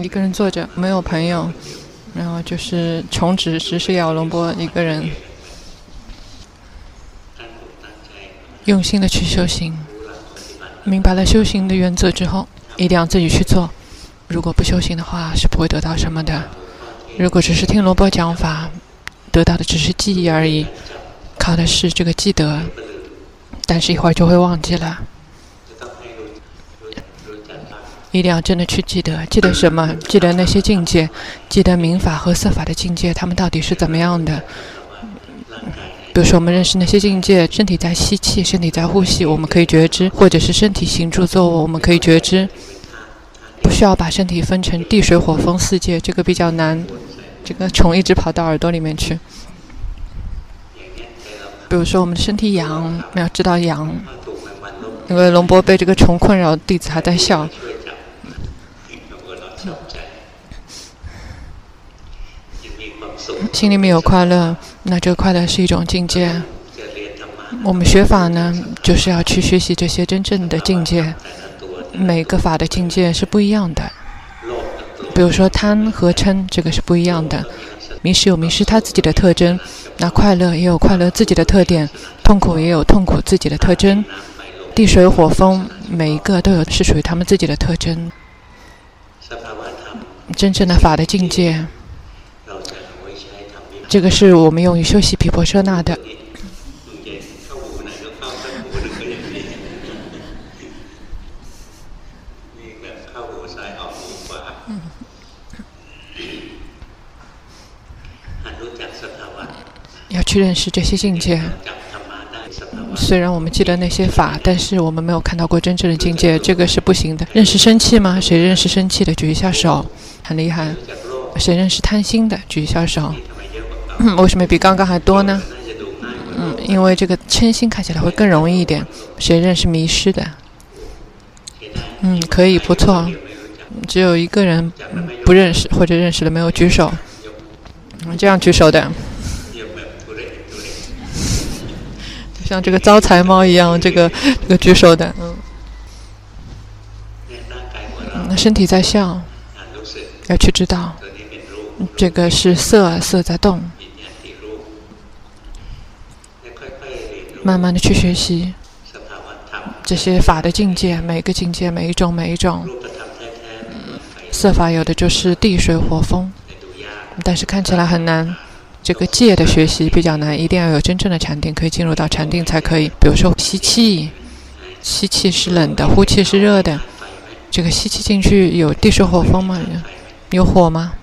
一个人坐着，没有朋友，然后就是从只只是要龙波一个人，用心的去修行，明白了修行的原则之后，一定要自己去做。如果不修行的话，是不会得到什么的。如果只是听龙波讲法，得到的只是记忆而已，靠的是这个记得，但是一会儿就会忘记了。一定要真的去记得，记得什么？记得那些境界，记得明法和色法的境界，他们到底是怎么样的？比如说，我们认识那些境界，身体在吸气，身体在呼吸，我们可以觉知；或者是身体行住坐卧，我们可以觉知。不需要把身体分成地水火风四界，这个比较难。这个虫一直跑到耳朵里面去。比如说，我们身体痒，要知道痒。因为龙波被这个虫困扰，弟子还在笑。心里面有快乐，那这个快乐是一种境界。我们学法呢，就是要去学习这些真正的境界。每个法的境界是不一样的。比如说贪和嗔，这个是不一样的。迷失有迷失它自己的特征，那快乐也有快乐自己的特点，痛苦也有痛苦自己的特征。地水火风，每一个都有是属于他们自己的特征。真正的法的境界。这个是我们用于休息毗婆舍那的。要去认识这些境界。虽然我们记得那些法，但是我们没有看到过真正的境界，这个是不行的。认识生气吗？谁认识生气的？举一下手，很厉害。谁认识贪心的？举一下手。为什么比刚刚还多呢？嗯，因为这个嗔心看起来会更容易一点。谁认识迷失的？嗯，可以，不错。只有一个人不认识或者认识的没有举手。嗯，这样举手的，就像这个招财猫一样，这个这个举手的，嗯。那身体在笑，要去知道，这个是色，色在动。慢慢的去学习这些法的境界，每个境界，每一种，每一种。色法有的就是地水火风，但是看起来很难。这个戒的学习比较难，一定要有真正的禅定，可以进入到禅定才可以。比如说吸气，吸气是冷的，呼气是热的。这个吸气进去有地水火风吗？有火吗？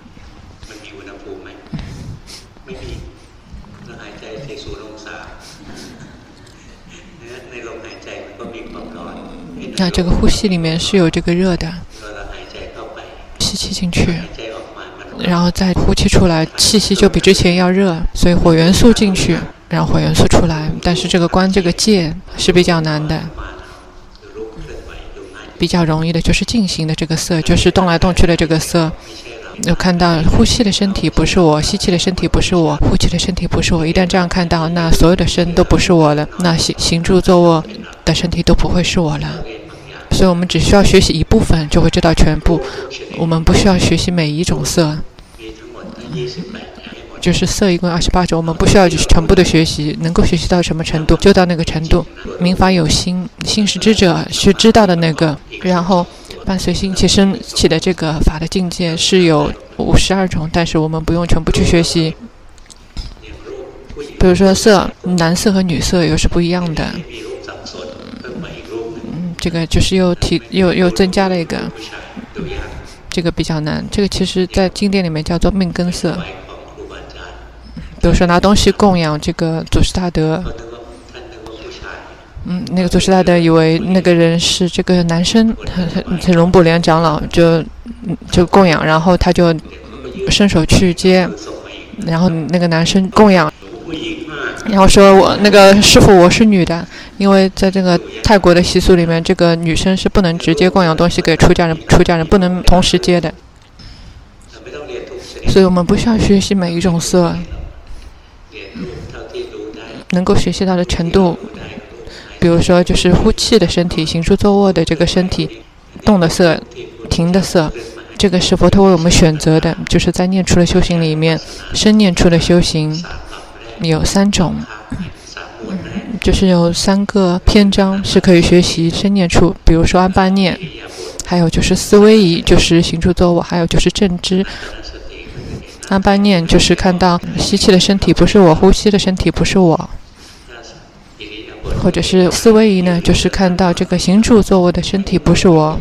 那这个呼吸里面是有这个热的，吸气进去，然后再呼气出来，气息就比之前要热，所以火元素进去，然后火元素出来。但是这个关这个戒是比较难的，比较容易的就是进行的这个色，就是动来动去的这个色。有看到呼吸的身体不是我，吸气的身体不是我，呼气的身体不是我。一旦这样看到，那所有的身都不是我了，那行行住坐卧的身体都不会是我了。所以我们只需要学习一部分，就会知道全部。我们不需要学习每一种色，就是色一共二十八种，我们不需要全部的学习，能够学习到什么程度就到那个程度。明法有心，心是知者，是知道的那个。然后伴随心起升起的这个法的境界是有五十二种，但是我们不用全部去学习。比如说色，男色和女色又是不一样的。这个就是又提又又增加了一个，这个比较难。这个其实在经典里面叫做命根色。比如说拿东西供养这个祖师大德，嗯，那个祖师大德以为那个人是这个男生，是龙布莲长老，就就供养，然后他就伸手去接，然后那个男生供养。然后说我那个师傅，我是女的，因为在这个泰国的习俗里面，这个女生是不能直接供养东西给出家人，出家人不能同时接的。所以我们不需要学习每一种色，能够学习到的程度，比如说就是呼气的身体，行住坐卧的这个身体，动的色，停的色，这个是佛陀为我们选择的，就是在念处的修行里面，生念处的修行有三种，就是有三个篇章是可以学习生念处，比如说安般念，还有就是思维仪，就是行住坐卧，还有就是正知。安般念就是看到吸气的身体不是我，呼吸的身体不是我。或者是思维仪呢，就是看到这个行住坐卧的身体不是我，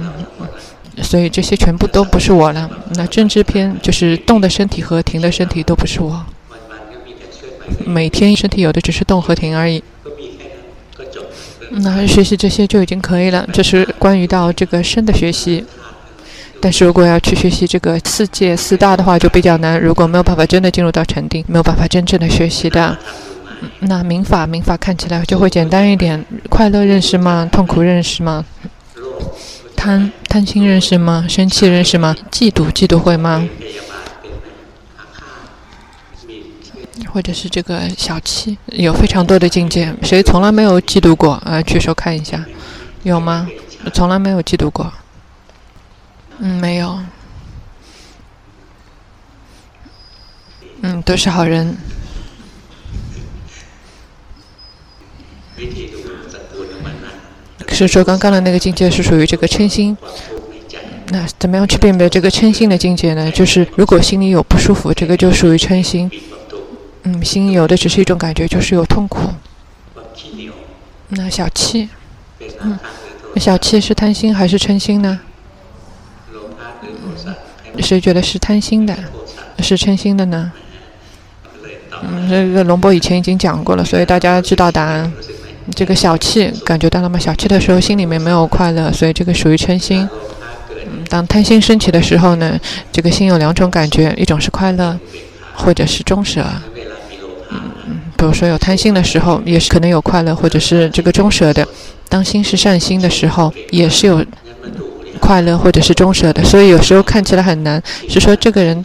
所以这些全部都不是我了。那正知篇就是动的身体和停的身体都不是我。每天身体有的只是动和停而已。那学习这些就已经可以了，这是关于到这个身的学习。但是如果要去学习这个四界四大的话，就比较难。如果没有办法真的进入到禅定，没有办法真正的学习的。那明法，明法看起来就会简单一点。快乐认识吗？痛苦认识吗？贪贪心认识吗？生气认识吗？嫉妒嫉妒会吗？或者是这个小七，有非常多的境界。谁从来没有嫉妒过？啊，举手看一下，有吗？从来没有嫉妒过。嗯，没有。嗯，都是好人。是说刚刚的那个境界是属于这个嗔心，那怎么样去辨别这个嗔心的境界呢？就是如果心里有不舒服，这个就属于嗔心。嗯，心有的只是一种感觉，就是有痛苦。那小气，嗯，小气是贪心还是嗔心呢？谁觉得是贪心的，是嗔心的呢？嗯，这个龙波以前已经讲过了，所以大家知道答案。这个小气感觉到了吗？小气的时候，心里面没有快乐，所以这个属于嗔心。嗯，当贪心升起的时候呢，这个心有两种感觉，一种是快乐，或者是中舍。嗯，比如说有贪心的时候，也是可能有快乐，或者是这个中舍的。当心是善心的时候，也是有快乐或者是中舍的。所以有时候看起来很难，是说这个人。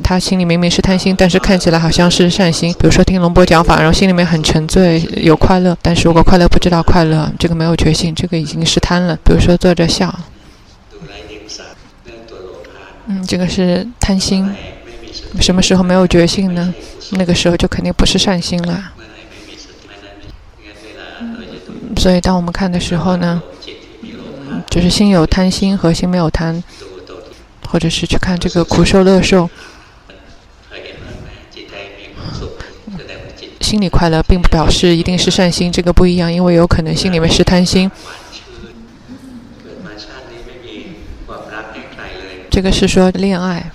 他心里明明是贪心，但是看起来好像是善心。比如说听龙波讲法，然后心里面很沉醉，有快乐，但是如果快乐不知道快乐，这个没有觉性，这个已经是贪了。比如说坐着笑，嗯，这个是贪心。什么时候没有觉性呢？那个时候就肯定不是善心了。所以当我们看的时候呢，就是心有贪心和心没有贪，或者是去看这个苦受乐受。心里快乐，并不表示一定是善心，这个不一样，因为有可能心里面是贪心。这个是说恋爱，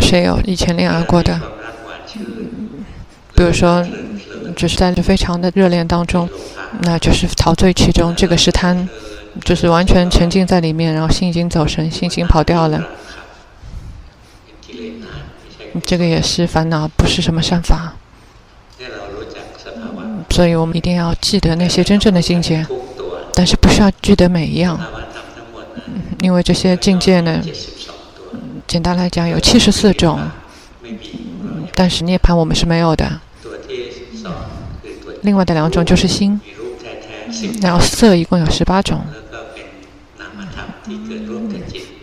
谁有以前恋爱过的？比如说，就是在这非常的热恋当中，那就是陶醉其中，这个是贪，就是完全沉浸在里面，然后心已经走神，心已经跑掉了。这个也是烦恼，不是什么善法。所以我们一定要记得那些真正的境界，但是不需要记得每一样，因为这些境界呢，简单来讲有七十四种，但是涅槃我们是没有的。另外的两种就是心，然后色一共有十八种。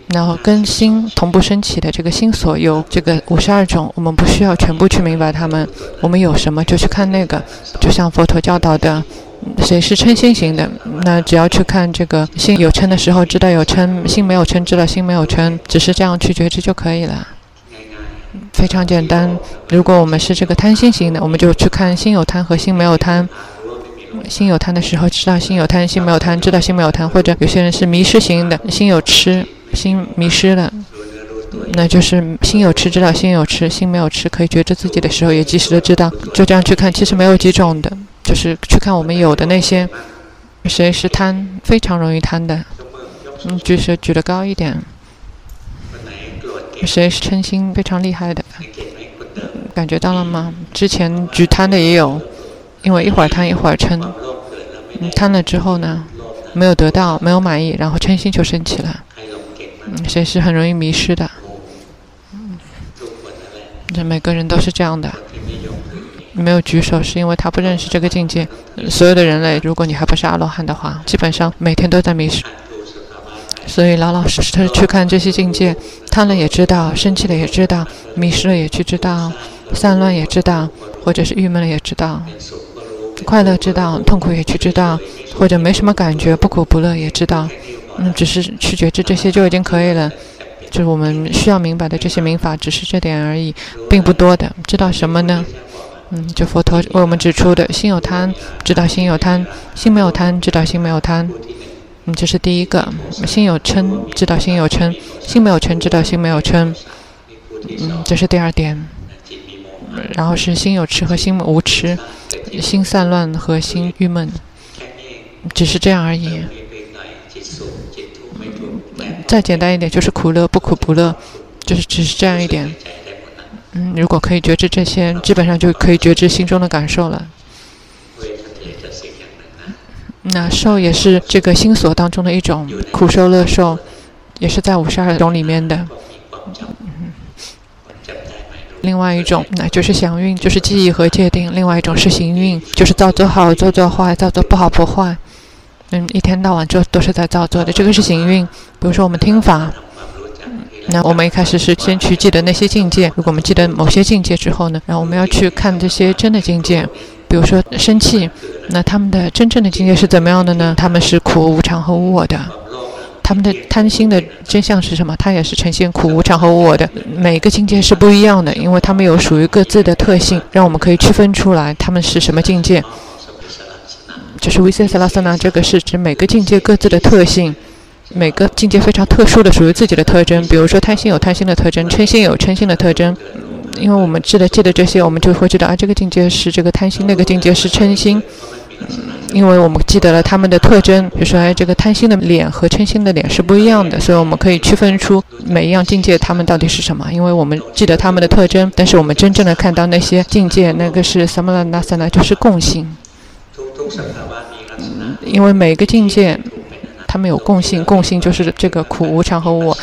然后跟心同步升起的这个心所有这个五十二种，我们不需要全部去明白它们，我们有什么就去看那个，就像佛陀教导的，谁是嗔心型的，那只要去看这个心有嗔的时候，知道有嗔；心没有嗔，知道心没有嗔，只是这样去觉知就可以了，非常简单。如果我们是这个贪心型的，我们就去看心有贪和心没有贪。心有贪的时候，知道心有贪；心没有贪，知道心没有贪。或者有些人是迷失型的，心有痴。心迷失了，那就是心有痴，知道心有痴；心没有痴，可以觉知自己的时候，也及时的知道。就这样去看，其实没有几种的，就是去看我们有的那些。谁是贪？非常容易贪的。嗯，举手举得高一点。谁是嗔心？非常厉害的。感觉到了吗？之前举贪的也有，因为一会儿贪一会儿嗔。嗯，贪了之后呢，没有得到，没有满意，然后嗔心就升起了。嗯，谁是很容易迷失的？嗯，这每个人都是这样的。没有举手是因为他不认识这个境界。所有的人类，如果你还不是阿罗汉的话，基本上每天都在迷失。所以老老实实的去看这些境界，贪了也知道，生气了也知道，迷失了也去知道，散乱也知道，或者是郁闷了也知道，快乐知道，痛苦也去知道，或者没什么感觉，不苦不乐也知道。嗯，只是去觉知这些就已经可以了。就是我们需要明白的这些明法，只是这点而已，并不多的。知道什么呢？嗯，就佛陀为我们指出的：心有贪，知道心有贪；心没有贪，知道心没有贪。嗯，这是第一个。心有嗔，知道心有嗔；心没有嗔，知道心没有嗔。嗯，这是第二点。然后是心有痴和心无痴，心散乱和心郁闷，只是这样而已。再简单一点，就是苦乐不苦不乐，就是只是这样一点。嗯，如果可以觉知这些，基本上就可以觉知心中的感受了。那受也是这个心所当中的一种，苦受乐受，也是在五十二种里面的。另外一种，那就是祥运，就是记忆和界定；另外一种是行运，就是造作好，造作坏，造作不好不坏。嗯，一天到晚就都是在造作的，这个是行运。比如说我们听法，那我们一开始是先去记得那些境界。如果我们记得某些境界之后呢，然后我们要去看这些真的境界。比如说生气，那他们的真正的境界是怎么样的呢？他们是苦、无常和无我的。他们的贪心的真相是什么？它也是呈现苦、无常和无我的。每个境界是不一样的，因为他们有属于各自的特性，让我们可以区分出来他们是什么境界。就是 Visalasana，这个是指每个境界各自的特性，每个境界非常特殊的属于自己的特征。比如说贪心有贪心的特征，嗔心有嗔心的特征。因为我们记得记得这些，我们就会知道啊，这个境界是这个贪心，那个境界是嗔心。嗯因为我们记得了他们的特征，比如说哎，这个贪心的脸和嗔心的脸是不一样的，所以我们可以区分出每一样境界它们到底是什么。因为我们记得他们的特征，但是我们真正的看到那些境界，那个是 Samalanasana，就是共性。嗯，因为每个境界，它们有共性，共性就是这个苦、无常和我。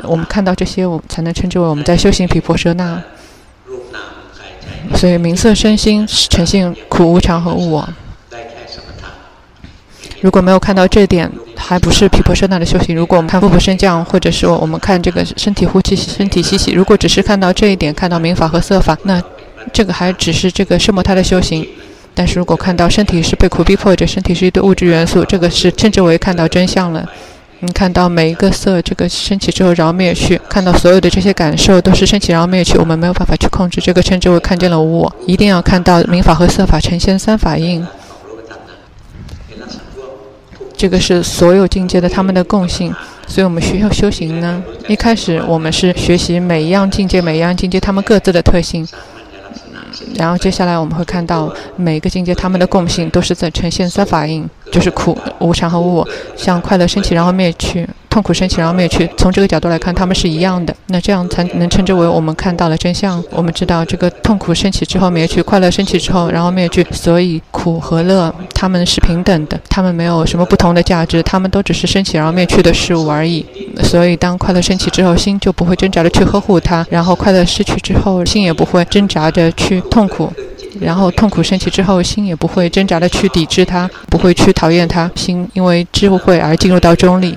我们看到这些，我们才能称之为我们在修行毗婆舍那。所以名色身心呈现苦、无常和无我。如果没有看到这点，还不是毗婆舍那的修行。如果我们看腹部升降，或者说我们看这个身体呼气、身体吸气，如果只是看到这一点，看到名法和色法，那这个还只是这个奢摩他的修行。但是如果看到身体是被苦逼迫着，身体是一堆物质元素，这个是称之为看到真相了。你看到每一个色，这个升起之后饶灭去，看到所有的这些感受都是升起饶灭去，我们没有办法去控制，这个称之为看见了无我。一定要看到明法和色法呈现三法印，这个是所有境界的他们的共性。所以我们需要修行呢，一开始我们是学习每一样境界，每一样境界他们各自的特性。然后接下来我们会看到每个境界，它们的共性都是在呈现三法印，就是苦、无常和无我。像快乐升起然后灭去，痛苦升起然后灭去。从这个角度来看，他们是一样的。那这样才能称之为我们看到了真相。我们知道这个痛苦升起之后灭去，快乐升起之后然后灭去。所以苦和乐他们是平等的，他们没有什么不同的价值，他们都只是升起然后灭去的事物而已。所以当快乐升起之后，心就不会挣扎着去呵护它；然后快乐失去之后，心也不会挣扎着去。痛苦，然后痛苦升起之后，心也不会挣扎的去抵制它，不会去讨厌它，心因为智慧而进入到中立。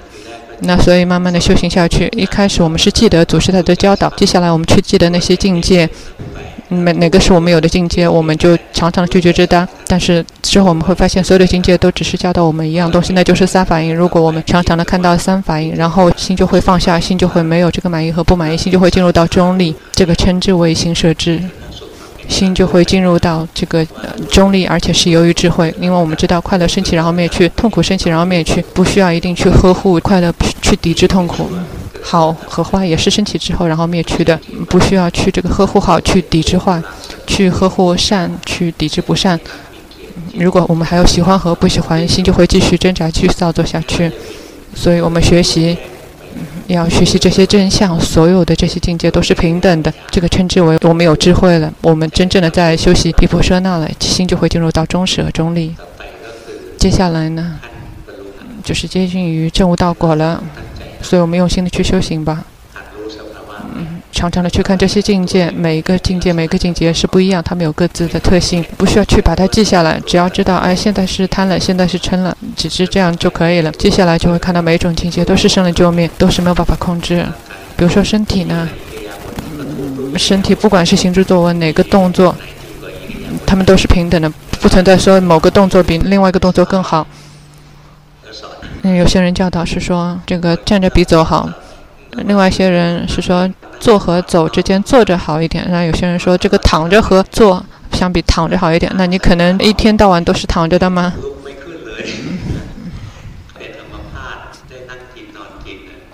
那所以慢慢的修行下去，一开始我们是记得祖师他的教导，接下来我们去记得那些境界，哪哪个是我们有的境界，我们就常常去觉知它。但是之后我们会发现，所有的境界都只是教导我们一样东西，那就是三法印。如果我们常常的看到三法印，然后心就会放下，心就会没有这个满意和不满意，心就会进入到中立，这个称之为行舍智。心就会进入到这个呃中立，而且是由于智慧，因为我们知道快乐升起然后灭去，痛苦升起然后灭去，不需要一定去呵护快乐去抵制痛苦，好和坏也是升起之后然后灭去的，不需要去这个呵护好去抵制坏，去呵护善去抵制不善。如果我们还有喜欢和不喜欢，心就会继续挣扎继续造作下去，所以我们学习。要学习这些真相，所有的这些境界都是平等的。这个称之为我们有智慧了，我们真正的在修习毗婆舍那了，心就会进入到中舍中立。接下来呢，就是接近于正悟道果了，所以我们用心的去修行吧。常常的去看这些境界，每一个境界，每个境界是不一样，它们有各自的特性，不需要去把它记下来，只要知道，哎，现在是贪了，现在是嗔了，只是这样就可以了。接下来就会看到每一种境界都是生了救命，都是没有办法控制。比如说身体呢，身体不管是行住坐卧哪个动作，他们都是平等的，不存在说某个动作比另外一个动作更好。嗯，有些人教导是说这个站着比走好。另外一些人是说坐和走之间坐着好一点，那有些人说这个躺着和坐相比躺着好一点，那你可能一天到晚都是躺着的吗？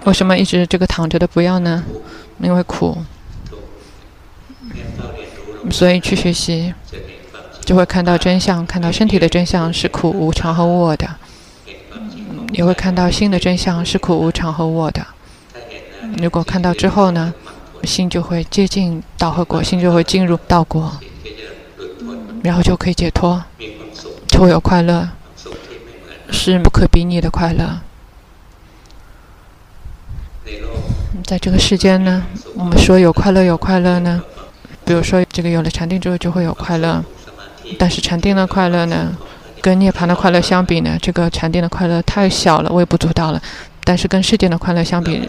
为什么一直这个躺着的不要呢？因为苦，所以去学习就会看到真相，看到身体的真相是苦、无常和我的，也会看到心的真相是苦、无常和我的。如果看到之后呢，心就会接近道和果，心就会进入道果，然后就可以解脱，就会有快乐，是不可比拟的快乐。在这个世间呢，我们说有快乐有快乐呢，比如说这个有了禅定之后就会有快乐，但是禅定的快乐呢，跟涅槃的快乐相比呢，这个禅定的快乐太小了，微不足道了。但是跟世间的快乐相比，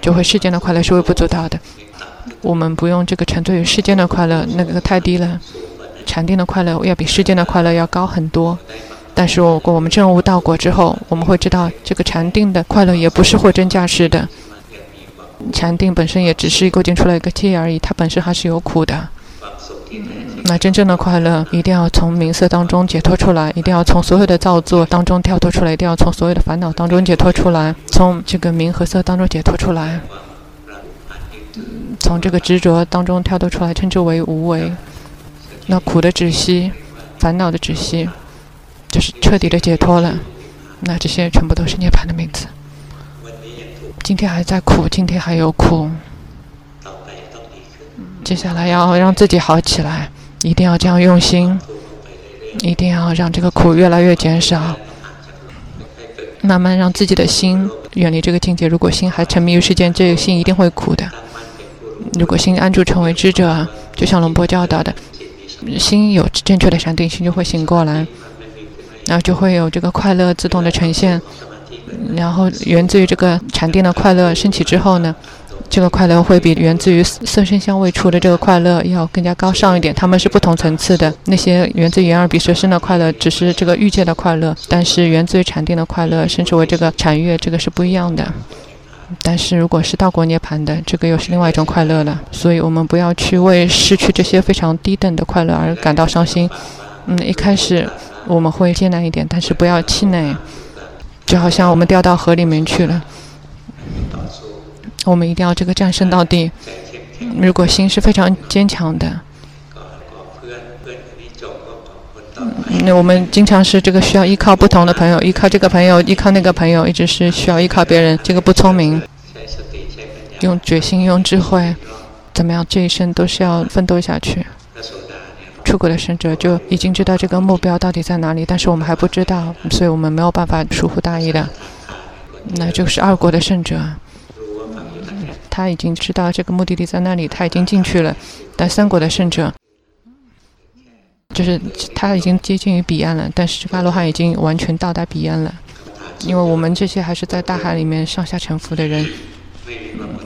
就会世间的快乐是微不足道的。我们不用这个沉醉于世间的快乐，那个太低了。禅定的快乐要比世间的快乐要高很多。但是如果我们证悟道果之后，我们会知道这个禅定的快乐也不是货真价实的。禅定本身也只是构建出来一个界而已，它本身还是有苦的。那真正的快乐一定要从名色当中解脱出来，一定要从所有的造作当中跳脱出来，一定要从所有的烦恼当中解脱出来，从这个名和色当中解脱出来，从这个执着当中跳脱出来，称之为无为。那苦的止息，烦恼的止息，就是彻底的解脱了。那这些全部都是涅槃的名字。今天还在苦，今天还有苦。接下来要让自己好起来，一定要这样用心，一定要让这个苦越来越减少，慢慢让自己的心远离这个境界。如果心还沉迷于世间，这个心一定会苦的。如果心安住成为智者，就像龙波教导的，心有正确的禅定，心就会醒过来，然后就会有这个快乐自动的呈现，然后源自于这个禅定的快乐升起之后呢，这个快乐会比源自于色声香味触的这个快乐要更加高尚一点，他们是不同层次的。那些源自于眼耳鼻舌身的快乐，只是这个欲界的快乐；但是源自于禅定的快乐，甚至为这个禅悦，这个是不一样的。但是如果是道果涅槃的，这个又是另外一种快乐了。所以我们不要去为失去这些非常低等的快乐而感到伤心。嗯，一开始我们会艰难一点，但是不要气馁，就好像我们掉到河里面去了。我们一定要这个战胜到底。如果心是非常坚强的，那我们经常是这个需要依靠不同的朋友，依靠这个朋友，依靠那个朋友，一直是需要依靠别人。这个不聪明。用决心，用智慧，怎么样？这一生都是要奋斗下去。出国的圣者就已经知道这个目标到底在哪里，但是我们还不知道，所以我们没有办法疏忽大意的。那就是二国的圣者。他已经知道这个目的地在那里，他已经进去了。但三国的圣者，就是他已经接近于彼岸了，但是这个阿罗汉已经完全到达彼岸了。因为我们这些还是在大海里面上下沉浮的人，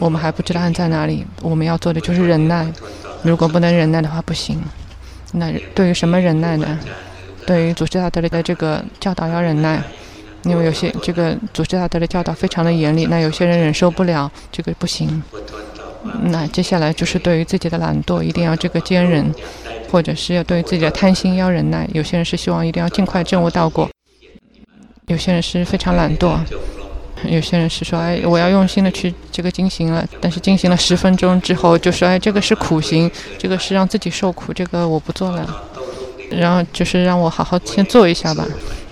我们还不知道岸在哪里。我们要做的就是忍耐，如果不能忍耐的话，不行。那对于什么忍耐呢？对于祖师大德的这个教导要忍耐。因为有些这个祖师大德的教导非常的严厉，那有些人忍受不了，这个不行。那接下来就是对于自己的懒惰，一定要这个坚忍，或者是要对于自己的贪心要忍耐。有些人是希望一定要尽快证悟到果，有些人是非常懒惰，有些人是说，哎，我要用心的去这个进行了，但是进行了十分钟之后就说，哎，这个是苦行，这个是让自己受苦，这个我不做了，然后就是让我好好先做一下吧。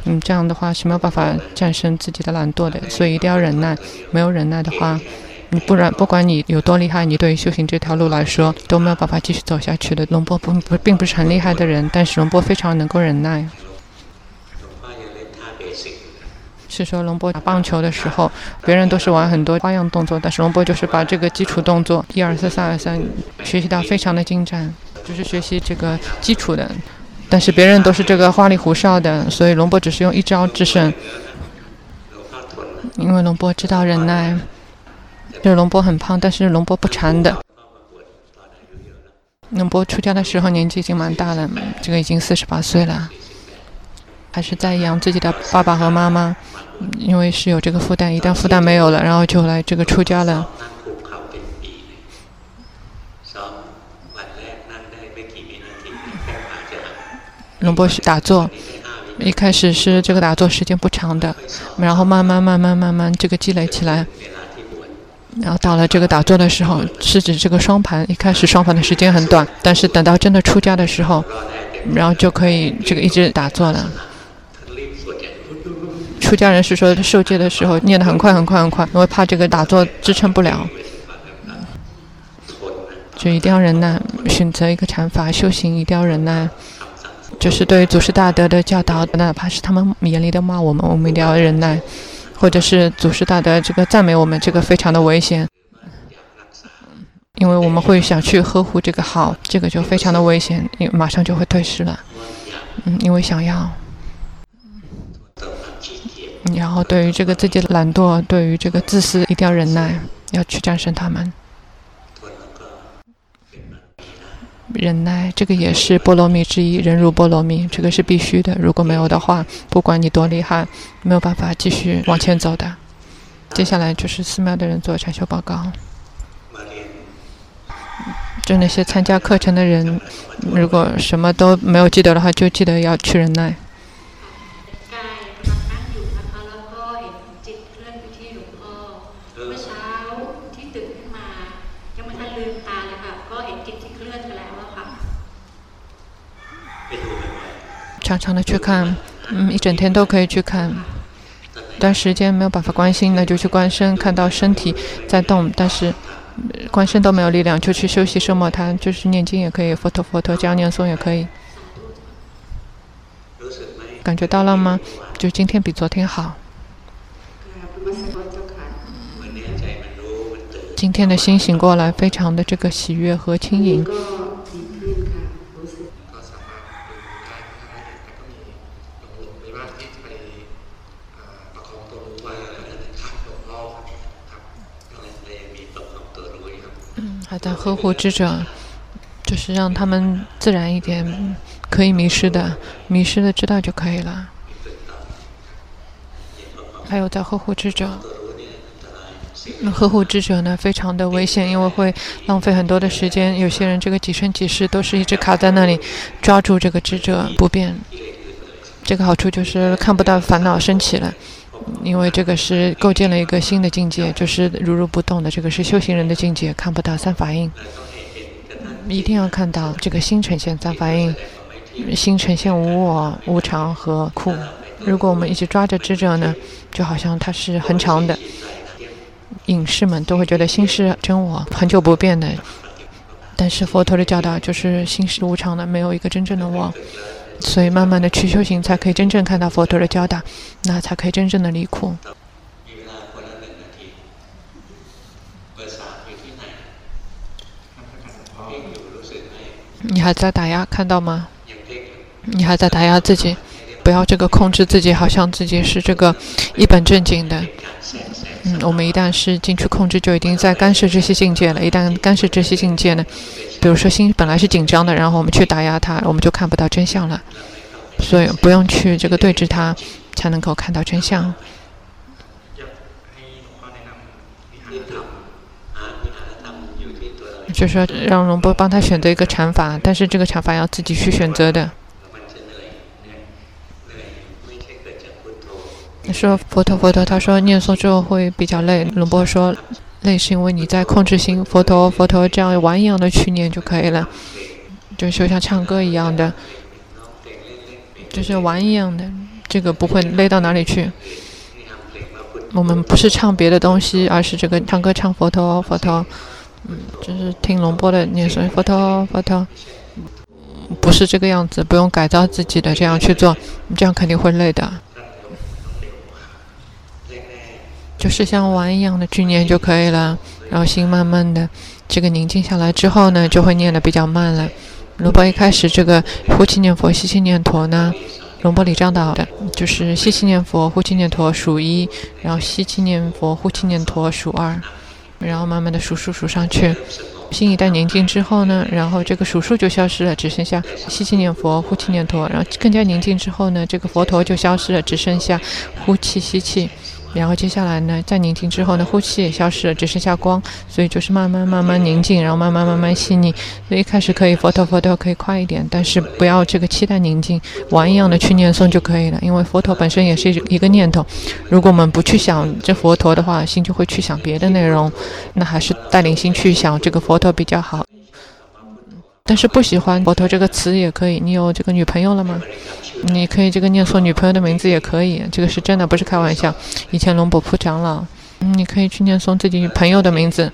嗯，这样的话是没有办法战胜自己的懒惰的，所以一定要忍耐。没有忍耐的话，你不然不管你有多厉害，你对于修行这条路来说都没有办法继续走下去的。龙波不不并不是很厉害的人，但是龙波非常能够忍耐。是说龙波打棒球的时候，别人都是玩很多花样动作，但是龙波就是把这个基础动作一二三三二三学习到非常的精湛，就是学习这个基础的。但是别人都是这个花里胡哨的，所以龙波只是用一招制胜。因为龙波知道忍耐，就是龙波很胖，但是龙波不馋的。龙波出家的时候年纪已经蛮大了，这个已经四十八岁了，还是在养自己的爸爸和妈妈，因为是有这个负担，一旦负担没有了，然后就来这个出家了。龙波是打坐，一开始是这个打坐时间不长的，然后慢慢慢慢慢慢这个积累起来，然后到了这个打坐的时候，是指这个双盘，一开始双盘的时间很短，但是等到真的出家的时候，然后就可以这个一直打坐了。出家人是说受戒的时候念得很快很快很快，因为怕这个打坐支撑不了，就一定要忍耐，选择一个禅法修行一定要忍耐。就是对祖师大德的教导，哪怕是他们严厉的骂我们，我们一定要忍耐；或者是祖师大德这个赞美我们，这个非常的危险，因为我们会想去呵护这个好，这个就非常的危险，因为马上就会退失了。嗯，因为想要，然后对于这个自己的懒惰，对于这个自私，一定要忍耐，要去战胜他们。忍耐，这个也是波罗蜜之一。忍辱波罗蜜，这个是必须的。如果没有的话，不管你多厉害，没有办法继续往前走的。接下来就是寺庙的人做禅修报告。就那些参加课程的人，如果什么都没有记得的话，就记得要去忍耐。常常的去看，嗯，一整天都可以去看。但时间没有办法观心，那就去观身，看到身体在动，但是观身都没有力量，就去休息奢摩他，就是念经也可以，佛陀佛陀这样念诵也可以。感觉到了吗？就今天比昨天好。今天的心醒过来，非常的这个喜悦和轻盈。还在呵护智者，就是让他们自然一点，可以迷失的，迷失的知道就可以了。还有在呵护智者，呵护智者呢，非常的危险，因为会浪费很多的时间。有些人这个几生几世都是一直卡在那里，抓住这个智者不变。这个好处就是看不到烦恼升起了。因为这个是构建了一个新的境界，就是如如不动的，这个是修行人的境界，看不到三法印，一定要看到这个心呈现三法印，心呈现无我、无常和苦。如果我们一直抓着智者呢，就好像它是恒常的，隐士们都会觉得心是真我，恒久不变的。但是佛陀的教导就是心是无常的，没有一个真正的我。所以，慢慢的去修行，才可以真正看到佛陀的教导，那才可以真正的离苦。你还在打压，看到吗？你还在打压自己，不要这个控制自己，好像自己是这个一本正经的。嗯，我们一旦是进去控制，就已经在干涉这些境界了。一旦干涉这些境界呢，比如说心本来是紧张的，然后我们去打压它，我们就看不到真相了。所以不用去这个对峙它，才能够看到真相。就说让龙波帮他选择一个禅法，但是这个禅法要自己去选择的。说佛陀佛陀，他说念诵之后会比较累。龙波说，累是因为你在控制心。佛陀佛陀这样玩一样的去念就可以了，就像唱歌一样的，就是玩一样的，这个不会累到哪里去。我们不是唱别的东西，而是这个唱歌唱佛陀佛陀，嗯，就是听龙波的念诵佛陀佛陀，不是这个样子，不用改造自己的这样去做，这样肯定会累的。就是像玩一样的去念就可以了。然后心慢慢的这个宁静下来之后呢，就会念得比较慢了。龙波一开始这个呼气念佛、吸气念陀呢，龙波里章岛的就是吸气念佛、呼气念陀数一，然后吸气念佛、呼气念陀数二，然后慢慢的数数数上去。心一旦宁静之后呢，然后这个数数就消失了，只剩下吸气念佛、呼气念陀。然后更加宁静之后呢，这个佛陀就消失了，只剩下呼气、吸气。然后接下来呢，在宁静之后呢，呼气也消失了，只剩下光，所以就是慢慢慢慢宁静，然后慢慢慢慢细腻。所以一开始可以佛陀佛陀可以快一点，但是不要这个期待宁静，玩一样的去念诵就可以了。因为佛陀本身也是一个念头，如果我们不去想这佛陀的话，心就会去想别的内容，那还是带领心去想这个佛陀比较好。但是不喜欢佛陀这个词也可以，你有这个女朋友了吗？你可以这个念诵女朋友的名字也可以，这个是真的，不是开玩笑。以前龙伯铺长老，你可以去念诵自己女朋友的名字，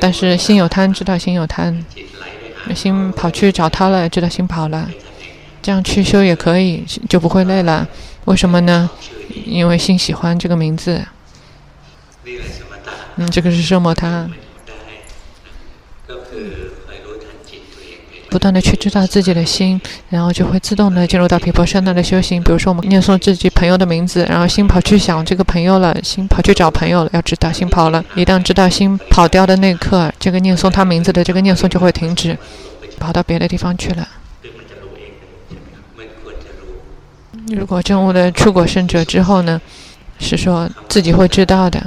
但是心有贪，知道心有贪，心跑去找他了，知道心跑了，这样去修也可以，就不会累了。为什么呢？因为心喜欢这个名字。嗯，这个是圣摩他。不断的去知道自己的心，然后就会自动的进入到皮婆舍那的修行。比如说，我们念诵自己朋友的名字，然后心跑去想这个朋友了，心跑去找朋友了。要知道，心跑了，一旦知道心跑掉的那一刻，这个念诵他名字的这个念诵就会停止，跑到别的地方去了。如果证悟的出果圣者之后呢，是说自己会知道的。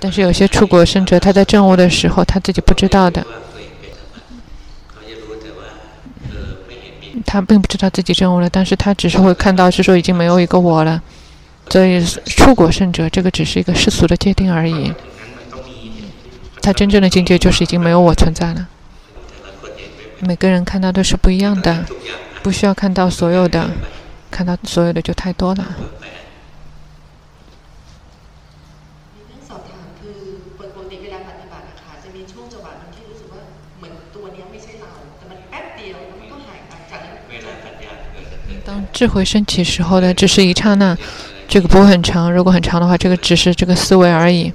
但是有些出果圣者，他在证悟的时候，他自己不知道的，他并不知道自己证悟了，但是他只是会看到是说已经没有一个我了，所以出果圣者这个只是一个世俗的界定而已，他真正的境界就是已经没有我存在了。每个人看到的是不一样的，不需要看到所有的，看到所有的就太多了。当智慧升起时候的只是一刹那，这个不会很长。如果很长的话，这个只是这个思维而已。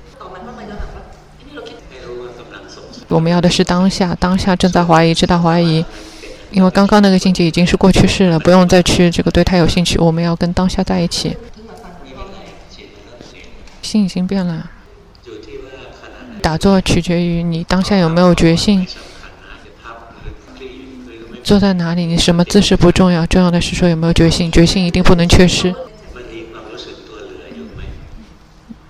我们要的是当下，当下正在怀疑，知道怀疑，因为刚刚那个境界已经是过去式了，不用再去这个对它有兴趣。我们要跟当下在一起。心已经变了，打坐取决于你当下有没有决心。坐在哪里，你什么姿势不重要，重要的是说有没有决心，决心一定不能缺失。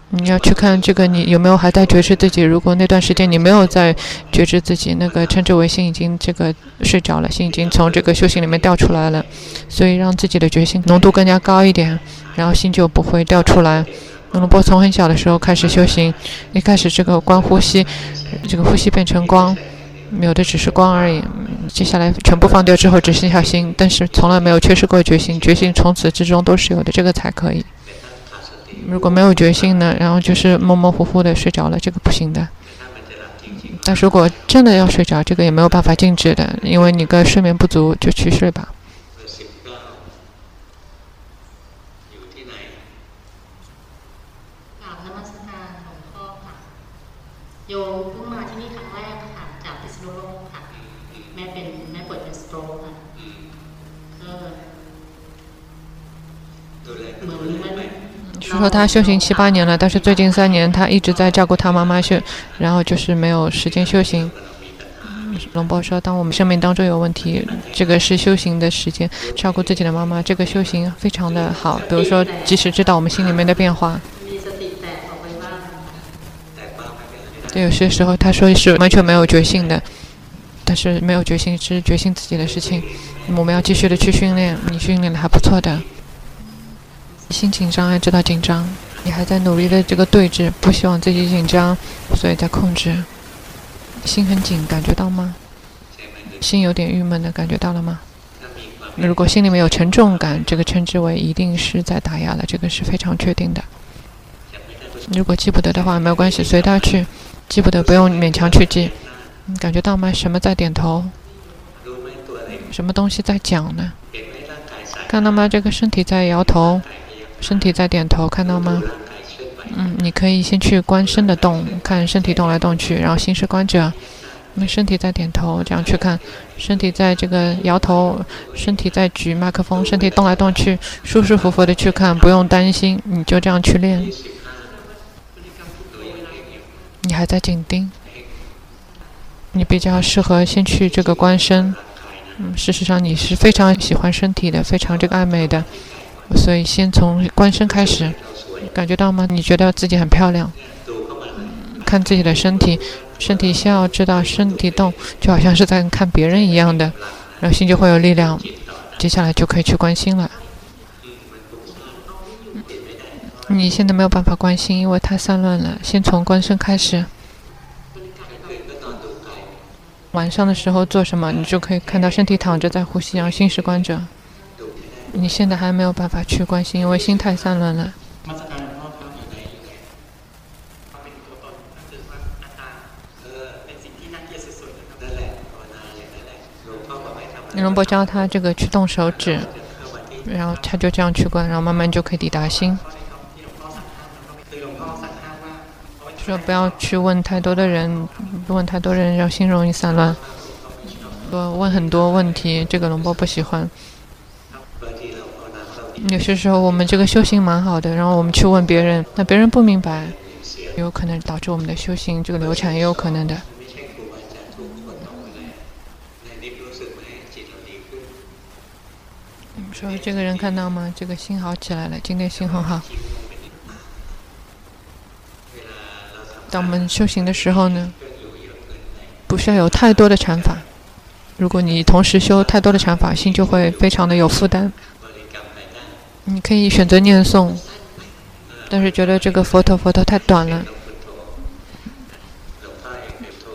你要去看这个，你有没有还在觉知自己？如果那段时间你没有在觉知自己，那个称之为心已经这个睡着了，心已经从这个修行里面掉出来了。所以让自己的决心浓度更加高一点，然后心就不会掉出来。那么波从很小的时候开始修行，一开始这个观呼吸，这个呼吸变成光。没有的只是光而已，接下来全部放掉之后只剩下心，但是从来没有缺失过决心，决心从此之中都是有的，这个才可以。如果没有决心呢，然后就是模模糊糊的睡着了，这个不行的。但如果真的要睡着，这个也没有办法禁止的，因为你个睡眠不足就去睡吧。有就说他修行七八年了，但是最近三年他一直在照顾他妈妈修，然后就是没有时间修行。龙波说，当我们生命当中有问题，这个是修行的时间，照顾自己的妈妈，这个修行非常的好。比如说，即使知道我们心里面的变化，对，有些时候他说是完全没有决心的，但是没有决心是决心自己的事情。我们要继续的去训练，你训练的还不错的。心紧张，还知道紧张，你还在努力的这个对峙，不希望自己紧张，所以在控制。心很紧，感觉到吗？心有点郁闷的感觉到了吗？如果心里面有沉重感，这个称之为一定是在打压了，这个是非常确定的。如果记不得的话，没有关系，随他去。记不得不用勉强去记。你感觉到吗？什么在点头？什么东西在讲呢？看到吗？这个身体在摇头。身体在点头，看到吗？嗯，你可以先去观身的动，看身体动来动去，然后心是观者。那身体在点头，这样去看，身体在这个摇头，身体在举麦克风，身体动来动去，舒舒服服的去看，不用担心，你就这样去练。你还在紧盯，你比较适合先去这个观身。嗯，事实上你是非常喜欢身体的，非常这个爱美的，所以先从观身开始，感觉到吗？你觉得自己很漂亮，看自己的身体。身体笑，知道身体动，就好像是在看别人一样的，然后心就会有力量。接下来就可以去观心了。你现在没有办法关心，因为太散乱了。先从观身开始。晚上的时候做什么？你就可以看到身体躺着在呼吸，然后心是观者。你现在还没有办法去关心，因为心太散乱了。龙波教他这个去动手指，然后他就这样去关，然后慢慢就可以抵达心。说不要去问太多的人，问太多人让心容易散乱。说问很多问题，这个龙波不喜欢。有些时候我们这个修行蛮好的，然后我们去问别人，那别人不明白，有可能导致我们的修行这个流产，也有可能的。你说这个人看到吗？这个心好起来了，今天心很好。当我们修行的时候呢，不需要有太多的禅法。如果你同时修太多的禅法，心就会非常的有负担。你可以选择念诵，但是觉得这个佛陀佛陀太短了。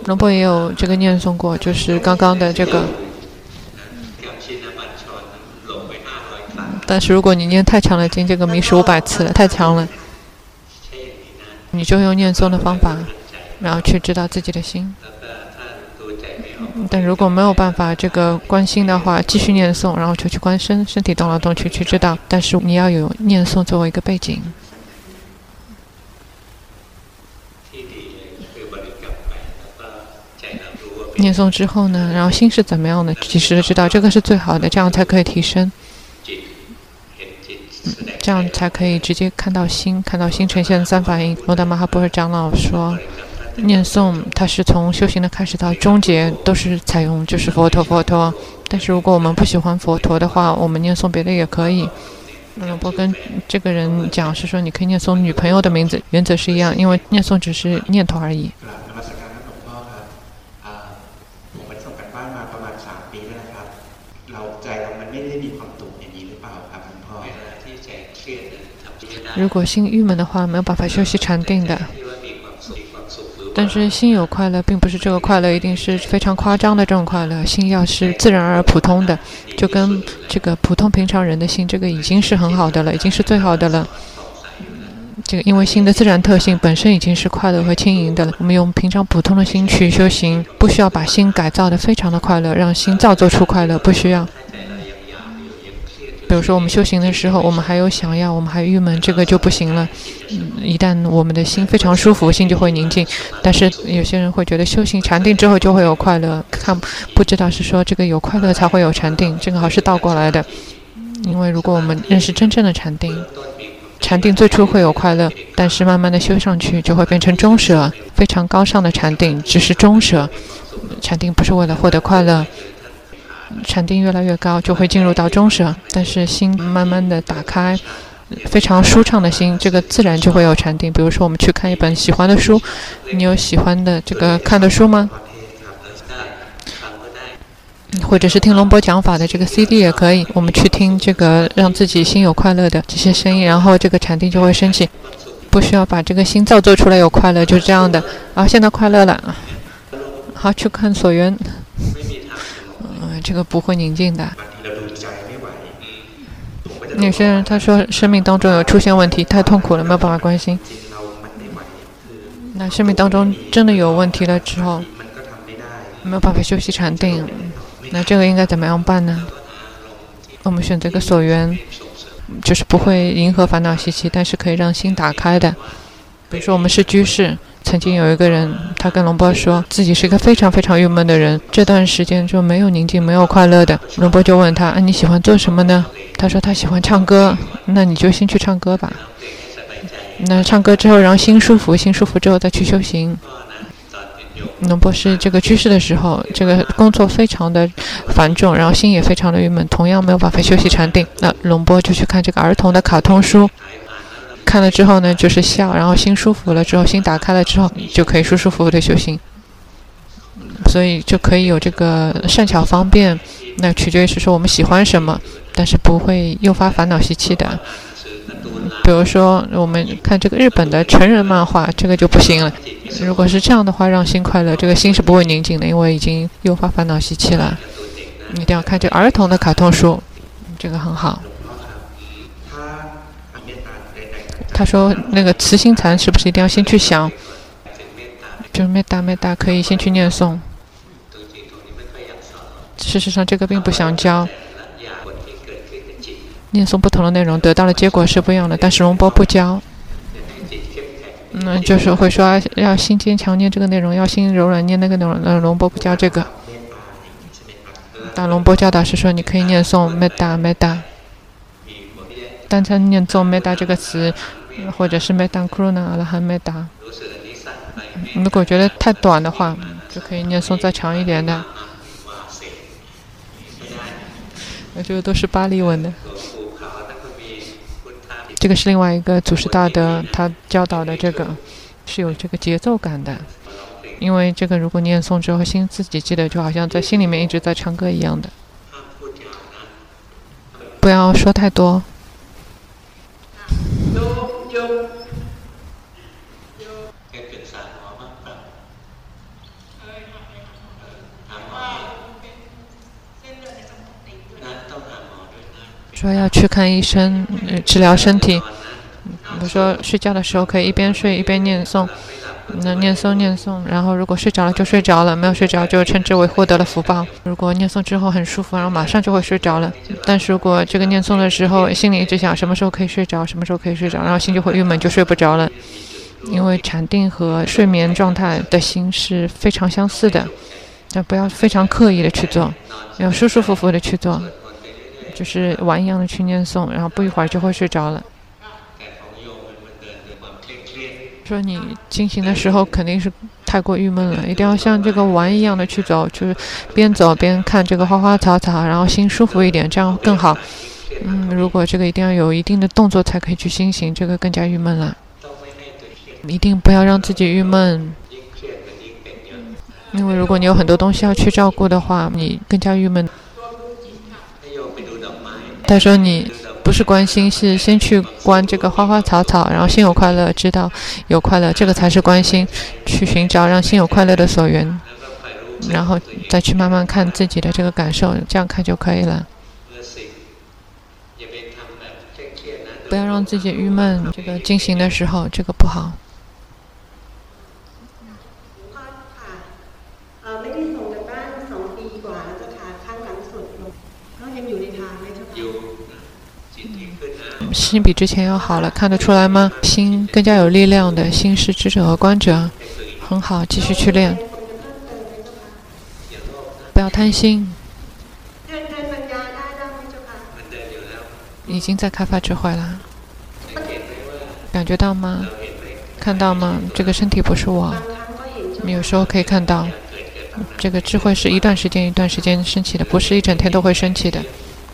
龙波也有这个念诵过，就是刚刚的这个。但是如果你念太长了经，这个迷失五百次了，太长了，你就用念诵的方法，然后去知道自己的心。但如果没有办法这个观心的话，继续念诵，然后就去观身，身体动来动去去知道。但是你要有念诵作为一个背景。念诵之后呢，然后心是怎么样的，及时的知道，这个是最好的，这样才可以提升。这样才可以直接看到心，看到心呈现三法印。罗达玛哈波尔长老说，念诵它是从修行的开始到终结都是采用就是佛陀佛陀。但是如果我们不喜欢佛陀的话，我们念诵别的也可以。罗波跟这个人讲是说，你可以念诵女朋友的名字，原则是一样，因为念诵只是念头而已。如果心郁闷的话，没有办法休息禅定的。但是心有快乐，并不是这个快乐一定是非常夸张的这种快乐。心要是自然而普通的，就跟这个普通平常人的心，这个已经是很好的了，已经是最好的了。这个因为心的自然特性本身已经是快乐和轻盈的了。我们用平常普通的心去修行，不需要把心改造得非常的快乐，让心造作出快乐，不需要。比如说，我们修行的时候，我们还有想要，我们还郁闷，这个就不行了。一旦我们的心非常舒服，心就会宁静。但是有些人会觉得修行禅定之后就会有快乐，看不知道是说这个有快乐才会有禅定，正好是倒过来的。因为如果我们认识真正的禅定，禅定最初会有快乐，但是慢慢的修上去就会变成中舍，非常高尚的禅定，只是中舍。禅定不是为了获得快乐。禅定越来越高，就会进入到中舍，但是心慢慢的打开，非常舒畅的心，这个自然就会有禅定。比如说，我们去看一本喜欢的书，你有喜欢的这个看的书吗？或者是听龙波讲法的这个 CD 也可以，我们去听这个让自己心有快乐的这些声音，然后这个禅定就会升起，不需要把这个心造作出来有快乐，就是这样的。啊，现在快乐了啊，好，去看所缘。这个不会宁静的。有些人他说生命当中有出现问题，太痛苦了，没有办法关心。那生命当中真的有问题了之后，没有办法休息禅定，那这个应该怎么样办呢？我们选择个所缘，就是不会迎合烦恼习气，但是可以让心打开的。比如说，我们是居士，曾经有一个人，他跟龙波说自己是一个非常非常郁闷的人，这段时间就没有宁静，没有快乐的。龙波就问他：“啊，你喜欢做什么呢？”他说：“他喜欢唱歌。”那你就先去唱歌吧。那唱歌之后，然后心舒服，心舒服之后再去修行。龙波是这个居士的时候，这个工作非常的繁重，然后心也非常的郁闷，同样没有办法休息禅定。那龙波就去看这个儿童的卡通书。看了之后呢，就是笑，然后心舒服了之后，心打开了之后，就可以舒舒服服的修行。所以就可以有这个善巧方便，那取决于是说我们喜欢什么，但是不会诱发烦恼习气的。比如说我们看这个日本的成人漫画，这个就不行了。如果是这样的话，让心快乐，这个心是不会宁静的，因为已经诱发烦恼习气了。一定要看这儿童的卡通书，这个很好。他说：“那个慈心禅是不是一定要先去想？就是没大没大，可以先去念诵。事实上，这个并不想教。念诵不同的内容，得到的结果是不一样的。但是龙波不教，嗯，就是会说要心坚强念这个内容，要心柔软念那个内容。嗯，龙波不教这个。但龙波教导是说，你可以念诵没大没大，单称念诵没大这个词。”或者是没当库鲁那阿拉还没打。如果觉得太短的话，就可以念诵再长一点的。那这个都是巴利文的。这个是另外一个祖师大德他教导的，这个是有这个节奏感的。因为这个如果念诵之后心自己记得，就好像在心里面一直在唱歌一样的。不要说太多。说要去看医生，治疗身体。比如说睡觉的时候可以一边睡一边念诵，那念诵念诵，然后如果睡着了就睡着了，没有睡着就称之为获得了福报。如果念诵之后很舒服，然后马上就会睡着了。但是如果这个念诵的时候心里一直想什么时候可以睡着，什么时候可以睡着，然后心就会郁闷，就睡不着了。因为禅定和睡眠状态的心是非常相似的，但不要非常刻意的去做，要舒舒服服的去做。就是玩一样的去念诵，然后不一会儿就会睡着了。说你进行的时候肯定是太过郁闷了，一定要像这个玩一样的去走，就是边走边看这个花花草草，然后心舒服一点，这样更好。嗯，如果这个一定要有一定的动作才可以去进行，这个更加郁闷了。一定不要让自己郁闷，因为如果你有很多东西要去照顾的话，你更加郁闷。他说：“你不是关心，是先去观这个花花草草，然后心有快乐，知道有快乐，这个才是关心。去寻找让心有快乐的所缘，然后再去慢慢看自己的这个感受，这样看就可以了。不要让自己郁闷。这个进行的时候，这个不好。”心比之前要好了，看得出来吗？心更加有力量的，心是知者和观者，很好，继续去练。不要贪心。已经在开发智慧了，感觉到吗？看到吗？这个身体不是我。你有时候可以看到，这个智慧是一段时间一段时间升起的，不是一整天都会升起的。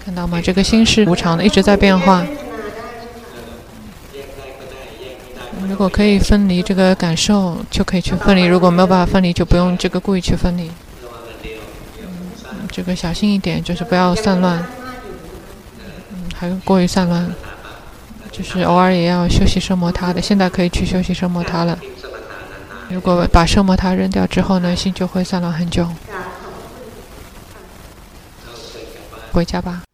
看到吗？这个心是无常的，一直在变化。如果可以分离这个感受，就可以去分离；如果没有办法分离，就不用这个故意去分离。这个小心一点，就是不要散乱。嗯，还过于散乱，就是偶尔也要休息生摩他的。现在可以去休息生摩他了。如果把生摩他扔掉之后呢，心就会散乱很久。回家吧。